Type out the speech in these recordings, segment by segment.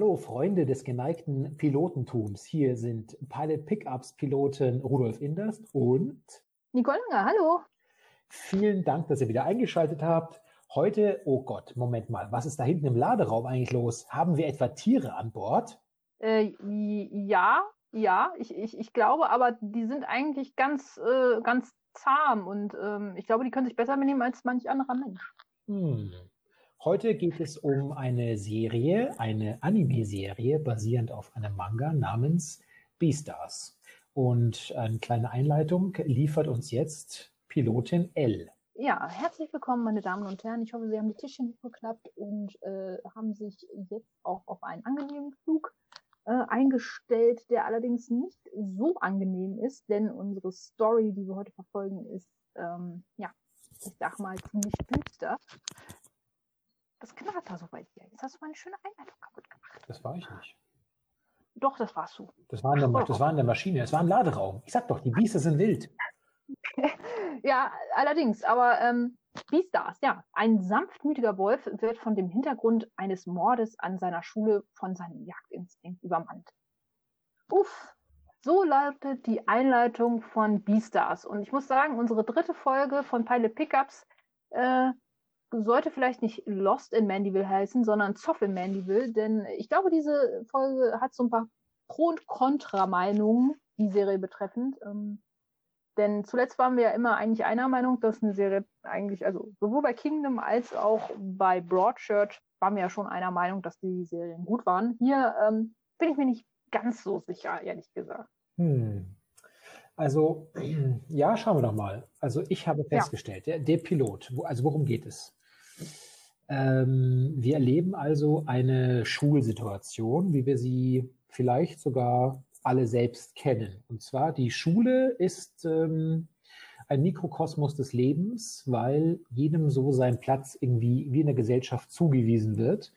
Hallo Freunde des geneigten Pilotentums. Hier sind Pilot Pickups Piloten Rudolf Inderst und Nicole Langer. Hallo. Vielen Dank, dass ihr wieder eingeschaltet habt. Heute, oh Gott, Moment mal, was ist da hinten im Laderaum eigentlich los? Haben wir etwa Tiere an Bord? Äh, ja, ja, ich, ich, ich glaube, aber die sind eigentlich ganz, äh, ganz zahm und ähm, ich glaube, die können sich besser benehmen als manch anderer Mensch. Hm. Heute geht es um eine Serie, eine Anime-Serie basierend auf einem Manga namens Beastars. Und eine kleine Einleitung liefert uns jetzt Pilotin L. Ja, herzlich willkommen, meine Damen und Herren. Ich hoffe, Sie haben die Tischchen geklappt und äh, haben sich jetzt auch auf einen angenehmen Flug äh, eingestellt, der allerdings nicht so angenehm ist, denn unsere Story, die wir heute verfolgen, ist, ähm, ja, ich sag mal, ziemlich düster. Das knarrt da so bei dir. Jetzt hast du meine schöne Einleitung kaputt gemacht. Das war ich nicht. Doch, das warst du. Das war in der, das war in der Maschine, das war im Laderaum. Ich sag doch, die Biester sind wild. ja, allerdings, aber ähm, Beastars, ja. Ein sanftmütiger Wolf wird von dem Hintergrund eines Mordes an seiner Schule von seinem Jagdinstinkt übermannt. Uff, so lautet die Einleitung von Beastars. Und ich muss sagen, unsere dritte Folge von Pilot Pickups äh, sollte vielleicht nicht Lost in Mandeville heißen, sondern Zoff in Mandeville, denn ich glaube, diese Folge hat so ein paar Pro- und Kontra-Meinungen, die Serie betreffend. Ähm, denn zuletzt waren wir ja immer eigentlich einer Meinung, dass eine Serie eigentlich, also sowohl bei Kingdom als auch bei Broadchurch waren wir ja schon einer Meinung, dass die Serien gut waren. Hier ähm, bin ich mir nicht ganz so sicher, ehrlich gesagt. Hm. Also, ja, schauen wir doch mal. Also ich habe festgestellt, ja. der, der Pilot, wo, also worum geht es? Ähm, wir erleben also eine Schulsituation, wie wir sie vielleicht sogar alle selbst kennen. Und zwar die Schule ist ähm, ein Mikrokosmos des Lebens, weil jedem so sein Platz irgendwie wie in der Gesellschaft zugewiesen wird.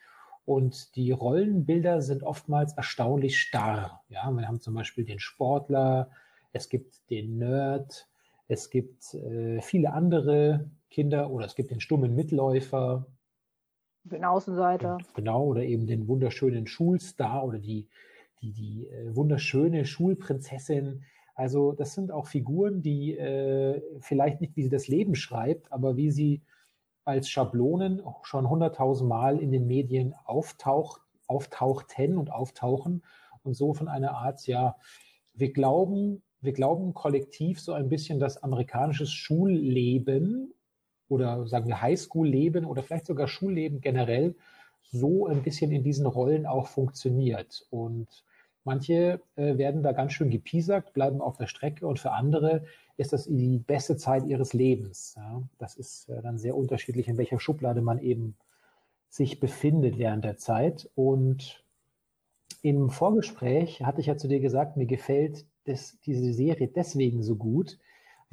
Und die Rollenbilder sind oftmals erstaunlich starr. Ja, wir haben zum Beispiel den Sportler, es gibt den Nerd, es gibt äh, viele andere Kinder oder es gibt den stummen Mitläufer, den Außenseiter. Genau, oder eben den wunderschönen Schulstar oder die, die, die äh, wunderschöne Schulprinzessin. Also das sind auch Figuren, die äh, vielleicht nicht, wie sie das Leben schreibt, aber wie sie als Schablonen schon hunderttausend Mal in den Medien auftaucht, auftauchten und auftauchen und so von einer Art, ja, wir glauben, wir glauben kollektiv so ein bisschen, dass amerikanisches Schulleben oder sagen wir Highschool-Leben oder vielleicht sogar Schulleben generell so ein bisschen in diesen Rollen auch funktioniert. Und manche äh, werden da ganz schön gepiesackt, bleiben auf der Strecke und für andere ist das die beste Zeit ihres Lebens. Ja, das ist äh, dann sehr unterschiedlich, in welcher Schublade man eben sich befindet während der Zeit. Und im Vorgespräch hatte ich ja zu dir gesagt, mir gefällt das, diese Serie deswegen so gut,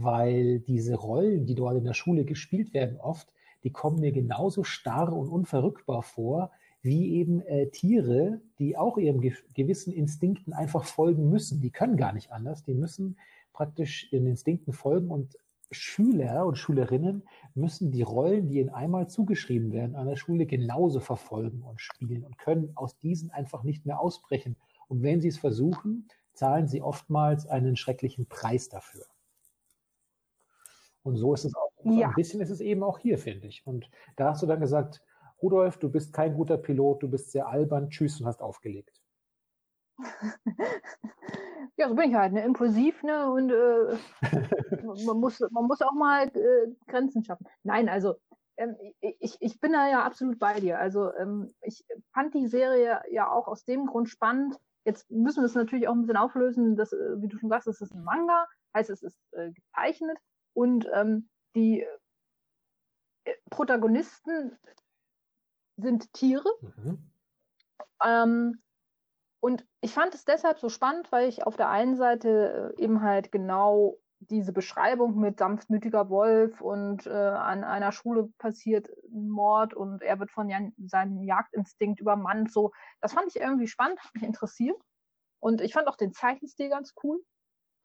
weil diese Rollen, die dort in der Schule gespielt werden, oft, die kommen mir genauso starr und unverrückbar vor, wie eben äh, Tiere, die auch ihrem ge gewissen Instinkten einfach folgen müssen. Die können gar nicht anders, die müssen praktisch ihren Instinkten folgen und Schüler und Schülerinnen müssen die Rollen, die ihnen einmal zugeschrieben werden an der Schule, genauso verfolgen und spielen und können aus diesen einfach nicht mehr ausbrechen. Und wenn sie es versuchen, zahlen sie oftmals einen schrecklichen Preis dafür. Und so ist es auch. Ja. Ein bisschen ist es eben auch hier, finde ich. Und da hast du dann gesagt, Rudolf, du bist kein guter Pilot, du bist sehr albern, tschüss und hast aufgelegt. ja, so bin ich halt, ne? Impulsiv, ne? Und äh, man, muss, man muss auch mal äh, Grenzen schaffen. Nein, also ähm, ich, ich bin da ja absolut bei dir. Also ähm, ich fand die Serie ja auch aus dem Grund spannend. Jetzt müssen wir es natürlich auch ein bisschen auflösen, dass, äh, wie du schon sagst, es ist ein Manga, heißt es ist äh, gezeichnet. Und ähm, die äh, Protagonisten sind Tiere. Mhm. Ähm, und ich fand es deshalb so spannend, weil ich auf der einen Seite äh, eben halt genau diese Beschreibung mit sanftmütiger Wolf und äh, an einer Schule passiert ein Mord und er wird von Jan, seinem Jagdinstinkt übermannt. So, das fand ich irgendwie spannend, hat mich interessiert. Und ich fand auch den Zeichenstil ganz cool.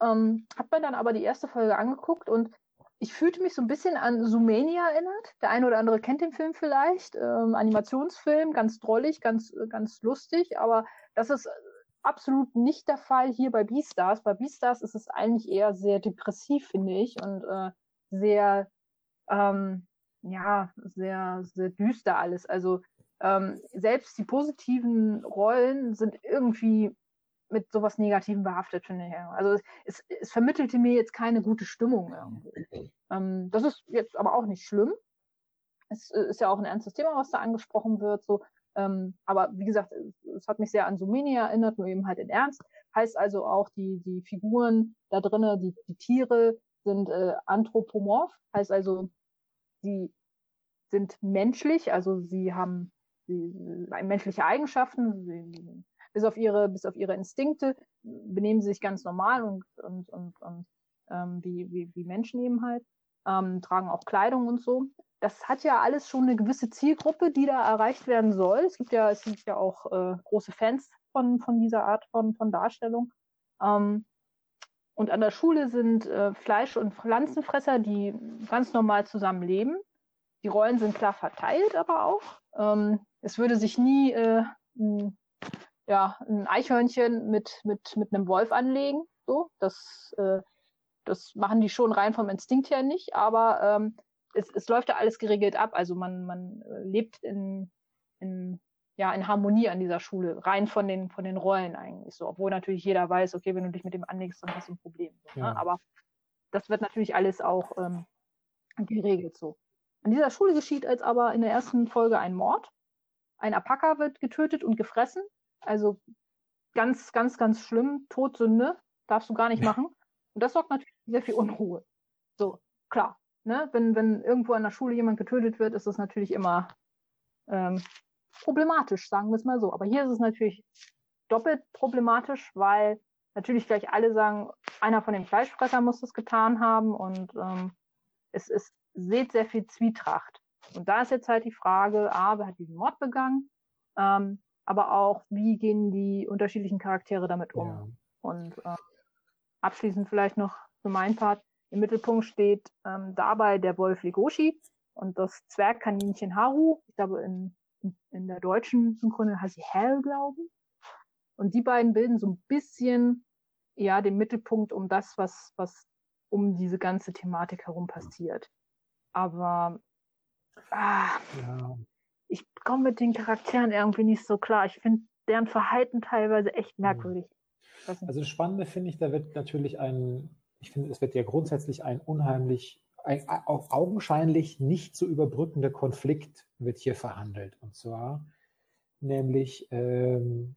Ähm, hab mir dann aber die erste Folge angeguckt und ich fühlte mich so ein bisschen an Zoomania erinnert. Der eine oder andere kennt den Film vielleicht. Ähm, Animationsfilm, ganz drollig, ganz, ganz lustig, aber das ist absolut nicht der Fall hier bei Beastars. Bei Beastars ist es eigentlich eher sehr depressiv, finde ich, und äh, sehr, ähm, ja, sehr, sehr düster alles. Also ähm, selbst die positiven Rollen sind irgendwie mit sowas Negativem behaftet, finde ich. Also es, es, vermittelte mir jetzt keine gute Stimmung irgendwie. Ähm, das ist jetzt aber auch nicht schlimm. Es ist ja auch ein ernstes Thema, was da angesprochen wird. So. Ähm, aber wie gesagt, es hat mich sehr an Sumini erinnert, nur eben halt in Ernst. Heißt also auch, die, die Figuren da drinnen, die, die Tiere sind äh, anthropomorph, heißt also, sie sind menschlich, also sie haben sie, menschliche Eigenschaften, sie, bis auf ihre, bis auf ihre Instinkte benehmen sie sich ganz normal und, und, und, und ähm, wie, wie, wie Menschen eben halt, ähm, tragen auch Kleidung und so. Das hat ja alles schon eine gewisse Zielgruppe, die da erreicht werden soll. Es gibt ja, es gibt ja auch äh, große Fans von, von dieser Art von, von Darstellung. Ähm, und an der Schule sind äh, Fleisch- und Pflanzenfresser, die ganz normal zusammenleben. Die Rollen sind klar verteilt, aber auch. Ähm, es würde sich nie äh, ja, ein Eichhörnchen mit, mit, mit einem Wolf anlegen. So, das, äh, das machen die schon rein vom Instinkt her nicht, aber ähm, es, es läuft ja alles geregelt ab. Also man, man äh, lebt in, in, ja, in Harmonie an dieser Schule, rein von den, von den Rollen eigentlich so. Obwohl natürlich jeder weiß, okay, wenn du dich mit dem anlegst, dann hast du ein Problem. So, ne? ja. ne? Aber das wird natürlich alles auch ähm, geregelt so. An dieser Schule geschieht jetzt aber in der ersten Folge ein Mord. Ein Alpaka wird getötet und gefressen. Also ganz, ganz, ganz schlimm. Todsünde. Darfst du gar nicht machen. Und das sorgt natürlich sehr viel Unruhe. So, klar. Ne? Wenn, wenn irgendwo an der Schule jemand getötet wird, ist das natürlich immer ähm, problematisch, sagen wir es mal so. Aber hier ist es natürlich doppelt problematisch, weil natürlich gleich alle sagen, einer von den Fleischfressern muss das getan haben und ähm, es ist seht sehr viel Zwietracht. Und da ist jetzt halt die Frage, A, wer hat diesen Mord begangen, ähm, aber auch, wie gehen die unterschiedlichen Charaktere damit um? Ja. Und äh, abschließend vielleicht noch für meinen Part, im Mittelpunkt steht ähm, dabei der Wolf Legoshi und das Zwergkaninchen Haru. Ich glaube, in, in, in der deutschen Synchronie heißt sie Hell, glaube ich. Und die beiden bilden so ein bisschen ja den Mittelpunkt um das, was, was um diese ganze Thematik herum passiert. Aber ah, ja. Ich komme mit den Charakteren irgendwie nicht so klar. Ich finde deren Verhalten teilweise echt hm. merkwürdig. Also das Spannende finde ich, da wird natürlich ein, ich finde, es wird ja grundsätzlich ein unheimlich, ein auch augenscheinlich nicht zu überbrückender Konflikt wird hier verhandelt. Und zwar nämlich, ähm,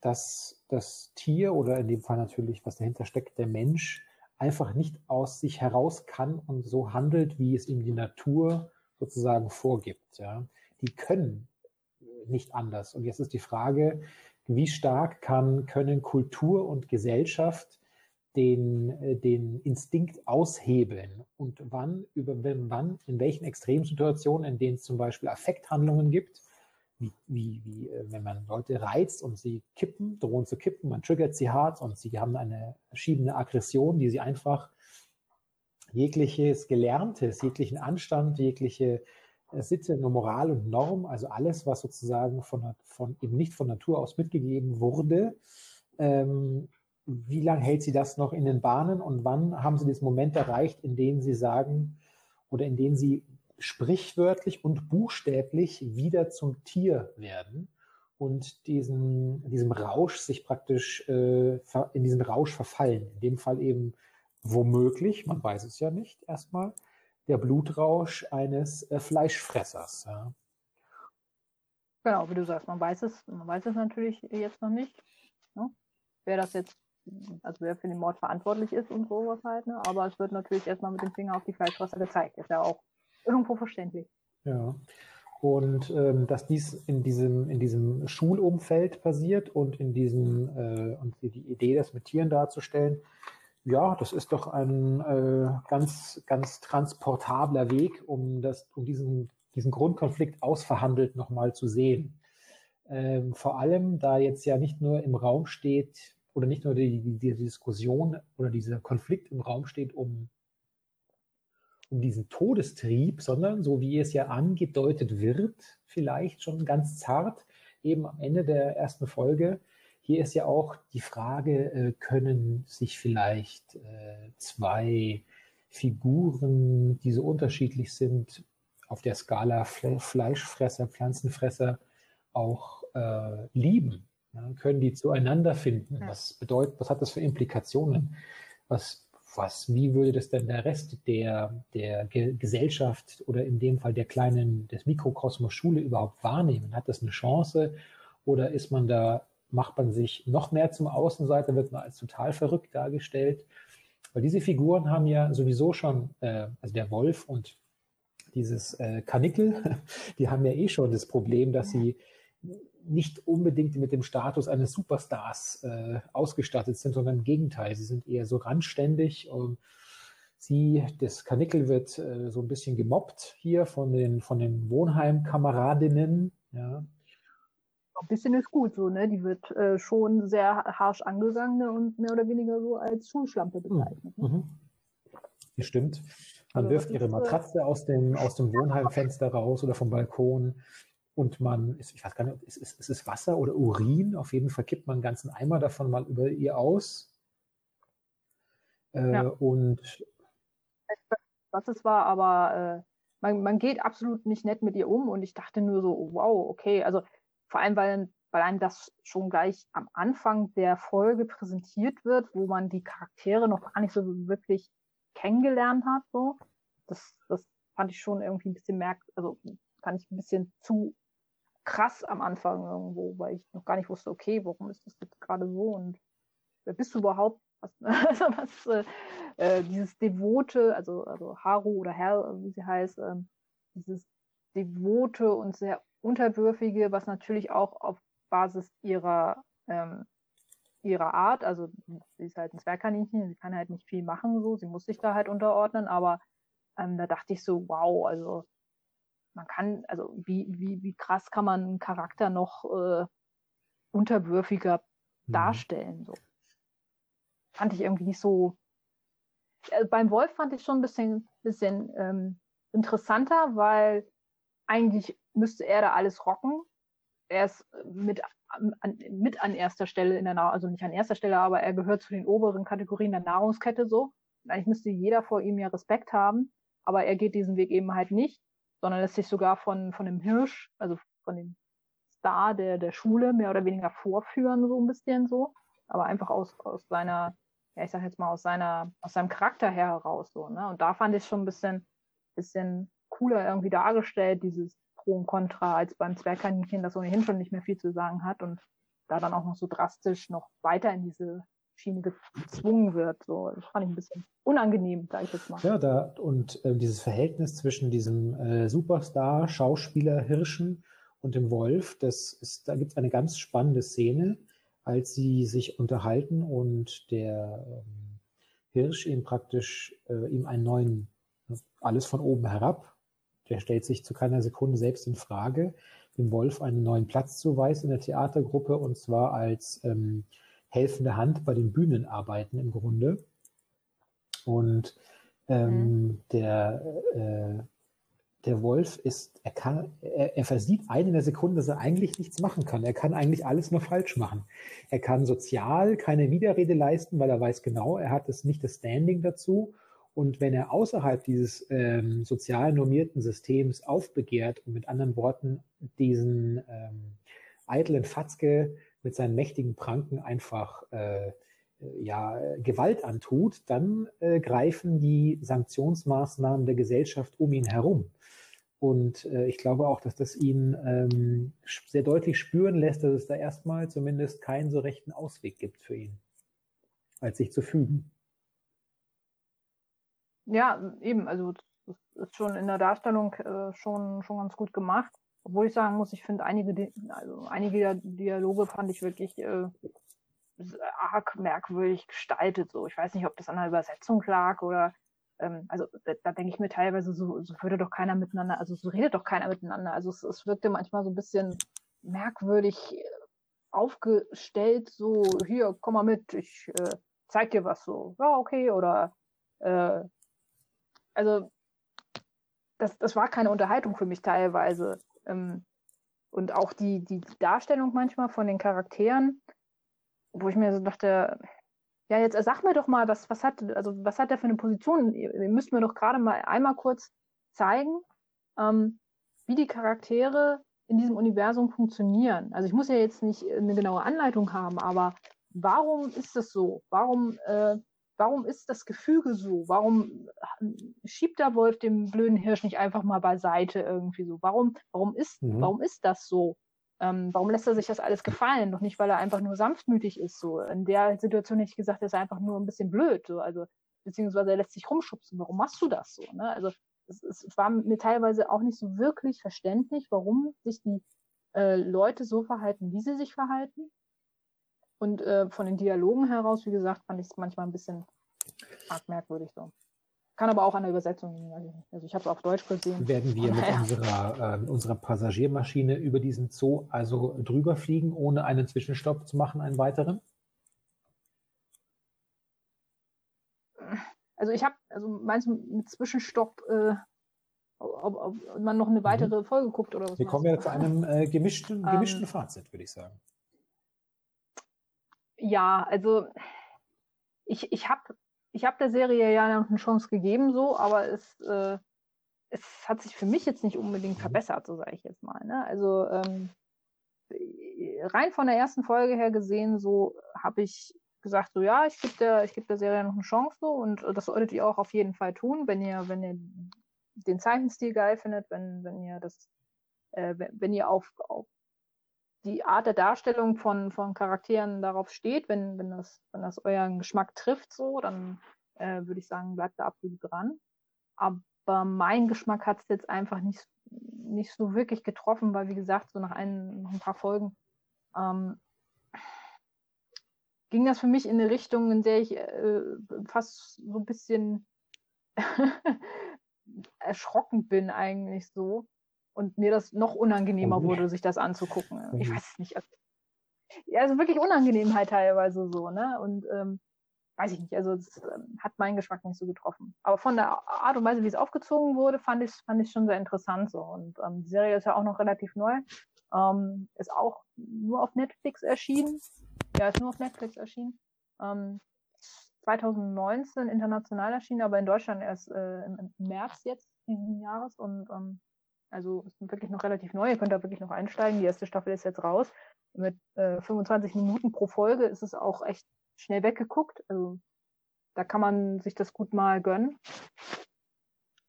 dass das Tier oder in dem Fall natürlich, was dahinter steckt, der Mensch, einfach nicht aus sich heraus kann und so handelt, wie es ihm die Natur sozusagen vorgibt. Ja. Die können nicht anders. Und jetzt ist die Frage, wie stark kann, können Kultur und Gesellschaft den, äh, den Instinkt aushebeln und wann, über, wann, in welchen Extremsituationen, in denen es zum Beispiel Affekthandlungen gibt, wie, wie, wie äh, wenn man Leute reizt und sie kippen, drohen zu kippen, man triggert sie hart und sie haben eine verschiedene Aggression, die sie einfach jegliches Gelerntes, jeglichen Anstand, jegliche äh, Sitte, Moral und Norm, also alles, was sozusagen von, von eben nicht von Natur aus mitgegeben wurde, ähm, wie lange hält sie das noch in den Bahnen und wann haben sie diesen Moment erreicht, in dem sie sagen oder in dem sie sprichwörtlich und buchstäblich wieder zum Tier werden und diesen, diesem Rausch sich praktisch äh, in diesen Rausch verfallen. In dem Fall eben womöglich, man weiß es ja nicht erstmal, der Blutrausch eines äh, Fleischfressers. Ja. Genau, wie du sagst, man weiß es, man weiß es natürlich jetzt noch nicht, ne? wer das jetzt, also wer für den Mord verantwortlich ist und sowas halt, ne? aber es wird natürlich erstmal mit dem Finger auf die Fleischfresser gezeigt. Ist ja auch irgendwo verständlich. Ja. Und ähm, dass dies in diesem, in diesem Schulumfeld passiert und in diesem, äh, und die Idee, das mit Tieren darzustellen, ja, das ist doch ein äh, ganz, ganz transportabler Weg, um das, um diesen, diesen Grundkonflikt ausverhandelt nochmal zu sehen. Ähm, vor allem, da jetzt ja nicht nur im Raum steht, oder nicht nur die, die, die Diskussion oder dieser Konflikt im Raum steht um um diesen Todestrieb, sondern so wie es ja angedeutet wird, vielleicht schon ganz zart, eben am Ende der ersten Folge. Hier ist ja auch die Frage, äh, können sich vielleicht äh, zwei Figuren, die so unterschiedlich sind, auf der Skala Fleischfresser, Pflanzenfresser auch äh, lieben? Ja, können die zueinander finden? Was bedeutet, was hat das für Implikationen? Was, was, wie würde das denn der Rest der, der Ge Gesellschaft oder in dem Fall der kleinen, des Mikrokosmos Schule überhaupt wahrnehmen? Hat das eine Chance? Oder ist man da, macht man sich noch mehr zum Außenseiter, wird man als total verrückt dargestellt? Weil diese Figuren haben ja sowieso schon, äh, also der Wolf und dieses äh, Kanickel, die haben ja eh schon das Problem, dass sie nicht unbedingt mit dem Status eines Superstars äh, ausgestattet sind, sondern im Gegenteil, sie sind eher so randständig. Und sie, das Kanickel wird äh, so ein bisschen gemobbt hier von den, von den Wohnheimkameradinnen. Ja. Ein bisschen ist gut so, ne? Die wird äh, schon sehr harsch angegangen ne? und mehr oder weniger so als Schulschlampe hm, bezeichnet. Ne? Mhm. Das stimmt. Man also, wirft ihre äh, Matratze aus dem, aus dem Wohnheimfenster raus oder vom Balkon und man, ich weiß gar nicht, ist, ist, ist es Wasser oder Urin? Auf jeden Fall kippt man einen ganzen Eimer davon mal über ihr aus. Äh, ja. Und was es war, aber äh, man, man geht absolut nicht nett mit ihr um und ich dachte nur so, wow, okay, also vor allem, weil, weil einem das schon gleich am Anfang der Folge präsentiert wird, wo man die Charaktere noch gar nicht so wirklich kennengelernt hat, so. Das, das fand ich schon irgendwie ein bisschen merk, also fand ich ein bisschen zu krass am Anfang irgendwo, weil ich noch gar nicht wusste, okay, warum ist das jetzt gerade so und wer bist du überhaupt? Was, also was, äh, äh, dieses devote, also, also Haru oder Hell, wie sie heißt, äh, dieses devote und sehr unterwürfige, was natürlich auch auf Basis ihrer ähm, ihrer Art, also sie ist halt ein Zwergkaninchen, sie kann halt nicht viel machen, so, sie muss sich da halt unterordnen, aber ähm, da dachte ich so, wow, also man kann, also wie, wie, wie krass kann man einen Charakter noch äh, unterwürfiger mhm. darstellen. So. Fand ich irgendwie nicht so. Also beim Wolf fand ich schon ein bisschen, bisschen ähm, interessanter, weil eigentlich müsste er da alles rocken. Er ist mit an, mit an erster Stelle in der Nahrung, also nicht an erster Stelle, aber er gehört zu den oberen Kategorien der Nahrungskette so. Eigentlich müsste jeder vor ihm ja Respekt haben, aber er geht diesen Weg eben halt nicht sondern lässt sich sogar von, von dem Hirsch, also von dem Star der, der Schule mehr oder weniger vorführen, so ein bisschen so. Aber einfach aus, aus seiner, ja, ich sag jetzt mal, aus seiner, aus seinem Charakter her heraus, so, ne? Und da fand ich schon ein bisschen, bisschen cooler irgendwie dargestellt, dieses Pro und Contra, als beim Zwergkaninchen, das ohnehin schon nicht mehr viel zu sagen hat und da dann auch noch so drastisch noch weiter in diese Schiene gezwungen wird. So, das fand ich ein bisschen unangenehm, sage ich jetzt mal. Ja, da und äh, dieses Verhältnis zwischen diesem äh, Superstar, Schauspieler Hirschen und dem Wolf, das ist, da gibt es eine ganz spannende Szene, als sie sich unterhalten und der ähm, Hirsch ihm praktisch äh, ihm einen neuen, alles von oben herab, der stellt sich zu keiner Sekunde selbst in Frage, dem Wolf einen neuen Platz zuweist in der Theatergruppe und zwar als ähm, helfende Hand bei den Bühnenarbeiten im Grunde. Und ähm, mhm. der, äh, der Wolf ist, er kann, er, er versieht eine in der Sekunde, dass er eigentlich nichts machen kann. Er kann eigentlich alles nur falsch machen. Er kann sozial keine Widerrede leisten, weil er weiß genau, er hat es nicht das Standing dazu. Und wenn er außerhalb dieses ähm, sozial normierten Systems aufbegehrt und mit anderen Worten diesen ähm, eitlen Fatzke mit seinen mächtigen Pranken einfach äh, ja, Gewalt antut, dann äh, greifen die Sanktionsmaßnahmen der Gesellschaft um ihn herum. Und äh, ich glaube auch, dass das ihn ähm, sehr deutlich spüren lässt, dass es da erstmal zumindest keinen so rechten Ausweg gibt für ihn, als sich zu fügen. Ja, eben, also das ist schon in der Darstellung äh, schon, schon ganz gut gemacht. Obwohl ich sagen muss, ich finde einige, also einige Dialoge fand ich wirklich äh, arg merkwürdig gestaltet. So, ich weiß nicht, ob das an der Übersetzung lag oder ähm, also da, da denke ich mir teilweise, so, so würde doch keiner miteinander, also so redet doch keiner miteinander. Also es, es wirkte manchmal so ein bisschen merkwürdig aufgestellt, so hier, komm mal mit, ich äh, zeig dir was so. Ja, okay, oder äh, also das, das war keine Unterhaltung für mich teilweise. Ähm, und auch die, die Darstellung manchmal von den Charakteren, wo ich mir so dachte, ja, jetzt sag mir doch mal, was, was hat, also was hat der für eine Position? Ihr, müsst mir doch gerade mal einmal kurz zeigen, ähm, wie die Charaktere in diesem Universum funktionieren. Also ich muss ja jetzt nicht eine genaue Anleitung haben, aber warum ist das so? Warum, äh, warum ist das Gefüge so? Warum schiebt der Wolf den blöden Hirsch nicht einfach mal beiseite irgendwie so? Warum, warum ist, mhm. warum ist das so? Ähm, warum lässt er sich das alles gefallen? Doch nicht, weil er einfach nur sanftmütig ist. So in der Situation hätte ich gesagt, er ist einfach nur ein bisschen blöd. So also beziehungsweise er lässt sich rumschubsen. Warum machst du das so? Ne? Also es, es, war mir teilweise auch nicht so wirklich verständlich, warum sich die äh, Leute so verhalten, wie sie sich verhalten. Und äh, von den Dialogen heraus, wie gesagt, fand ich es manchmal ein bisschen arg merkwürdig so. Kann aber auch an der Übersetzung liegen. Also ich habe es auf Deutsch gesehen. Werden wir mit unserer, äh, unserer Passagiermaschine über diesen Zoo also drüber fliegen, ohne einen Zwischenstopp zu machen, einen weiteren? Also ich habe, also meinst du mit Zwischenstopp, äh, ob, ob, man noch eine mhm. weitere mhm. Folge guckt oder was? Wir kommen ja zu einem äh, gemischten, gemischten ähm, Fazit, würde ich sagen. Ja, also ich, ich habe ich hab der Serie ja noch eine Chance gegeben, so, aber es, äh, es hat sich für mich jetzt nicht unbedingt mhm. verbessert, so sage ich jetzt mal. Ne? Also ähm, rein von der ersten Folge her gesehen, so habe ich gesagt, so ja, ich gebe der, ich geb der Serie noch eine Chance so und das solltet ihr auch auf jeden Fall tun, wenn ihr, wenn ihr den Zeichenstil geil findet, wenn, wenn ihr das, äh, wenn, wenn ihr auf, auf die Art der Darstellung von, von Charakteren darauf steht, wenn, wenn, das, wenn das euren Geschmack trifft, so, dann äh, würde ich sagen, bleibt da absolut dran. Aber mein Geschmack hat es jetzt einfach nicht, nicht so wirklich getroffen, weil, wie gesagt, so nach, ein, nach ein paar Folgen ähm, ging das für mich in eine Richtung, in der ich äh, fast so ein bisschen erschrocken bin eigentlich so und mir das noch unangenehmer wurde, sich das anzugucken. Ich weiß es nicht. Also, ja, also wirklich Unangenehmheit teilweise so, ne? Und ähm, weiß ich nicht, also das ähm, hat meinen Geschmack nicht so getroffen. Aber von der Art und Weise, wie es aufgezogen wurde, fand ich fand ich schon sehr interessant so. Und ähm, die Serie ist ja auch noch relativ neu. Ähm, ist auch nur auf Netflix erschienen. Ja, ist nur auf Netflix erschienen. Ähm, 2019 international erschienen, aber in Deutschland erst äh, im, März jetzt diesen Jahres und ähm, also ist wirklich noch relativ neu. Ihr könnt da wirklich noch einsteigen. Die erste Staffel ist jetzt raus. Mit äh, 25 Minuten pro Folge ist es auch echt schnell weggeguckt. Also da kann man sich das gut mal gönnen.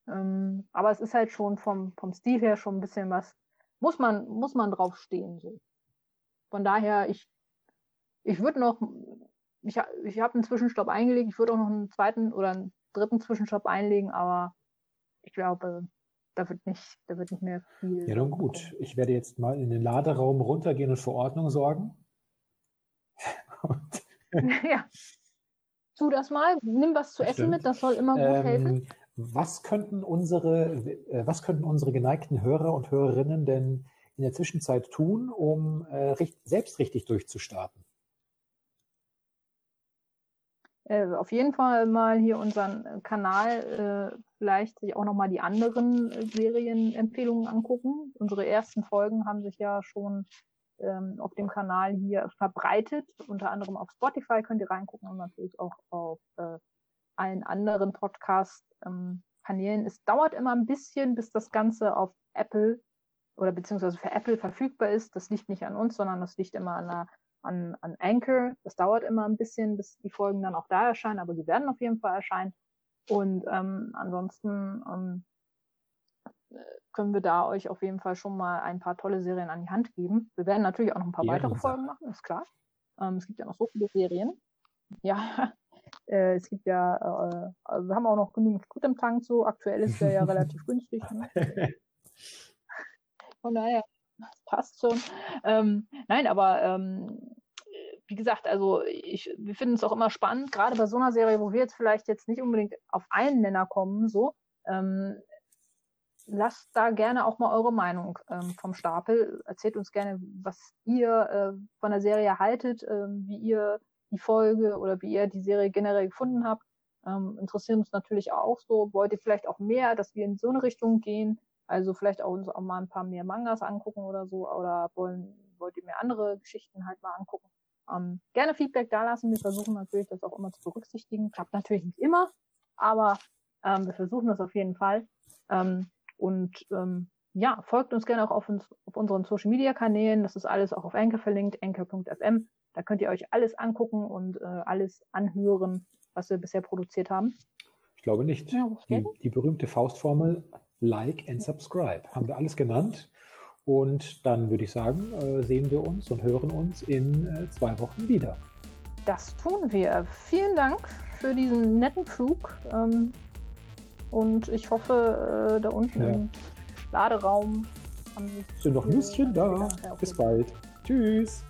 Ähm, aber es ist halt schon vom, vom Stil her schon ein bisschen was, muss man, muss man drauf stehen. So. Von daher, ich, ich würde noch, ich, ich habe einen Zwischenstopp eingelegt, ich würde auch noch einen zweiten oder einen dritten Zwischenstopp einlegen, aber ich glaube, da wird nicht, da wird nicht mehr viel. Ja, nun gut. Ich werde jetzt mal in den Laderaum runtergehen und für Ordnung sorgen. ja. Tu das mal, nimm was zu essen mit, das soll immer gut ähm, helfen. Was könnten unsere, äh, was könnten unsere geneigten Hörer und Hörerinnen denn in der Zwischenzeit tun, um äh, selbst richtig durchzustarten? Äh, auf jeden Fall mal hier unseren Kanal, äh, vielleicht sich auch nochmal die anderen äh, Serienempfehlungen angucken. Unsere ersten Folgen haben sich ja schon ähm, auf dem Kanal hier verbreitet. Unter anderem auf Spotify könnt ihr reingucken und natürlich auch auf äh, allen anderen Podcast-Kanälen. Ähm, es dauert immer ein bisschen, bis das Ganze auf Apple oder beziehungsweise für Apple verfügbar ist. Das liegt nicht an uns, sondern das liegt immer an der an, an Anchor. Das dauert immer ein bisschen, bis die Folgen dann auch da erscheinen, aber sie werden auf jeden Fall erscheinen. Und ähm, ansonsten ähm, können wir da euch auf jeden Fall schon mal ein paar tolle Serien an die Hand geben. Wir werden natürlich auch noch ein paar ja, weitere Folgen machen, ist klar. Ähm, es gibt ja noch so viele Serien. Ja, äh, es gibt ja, äh, wir haben auch noch genügend Gut im Tank so. Aktuell ist der ja relativ günstig. Ne? Von daher das passt schon. Ähm, nein, aber ähm, wie gesagt, also ich, wir finden es auch immer spannend, gerade bei so einer Serie, wo wir jetzt vielleicht jetzt nicht unbedingt auf einen Nenner kommen, so, ähm, lasst da gerne auch mal eure Meinung ähm, vom Stapel. Erzählt uns gerne, was ihr äh, von der Serie haltet, äh, wie ihr die Folge oder wie ihr die Serie generell gefunden habt. ähm, interessieren uns natürlich auch so. Wollt ihr vielleicht auch mehr, dass wir in so eine Richtung gehen? Also vielleicht auch uns auch mal ein paar mehr Mangas angucken oder so. Oder wollen, wollt ihr mehr andere Geschichten halt mal angucken? Ähm, gerne Feedback da lassen. Wir versuchen natürlich, das auch immer zu berücksichtigen. Klappt natürlich nicht immer, aber ähm, wir versuchen das auf jeden Fall. Ähm, und ähm, ja, folgt uns gerne auch auf, uns, auf unseren Social Media Kanälen. Das ist alles auch auf Anchor verlinkt, anchor.fm. Da könnt ihr euch alles angucken und äh, alles anhören, was wir bisher produziert haben. Ich glaube nicht. Ja, die, die, berühmte Faustformel Like and Subscribe haben wir alles genannt. Und dann würde ich sagen, äh, sehen wir uns und hören uns in äh, zwei Wochen wieder. Das tun wir. Vielen Dank für diesen netten Flug. Ähm, und ich hoffe, äh, da unten ja. im Laderaum haben Sie. Sind noch Nüsschen da. Bis bald. Tschüss.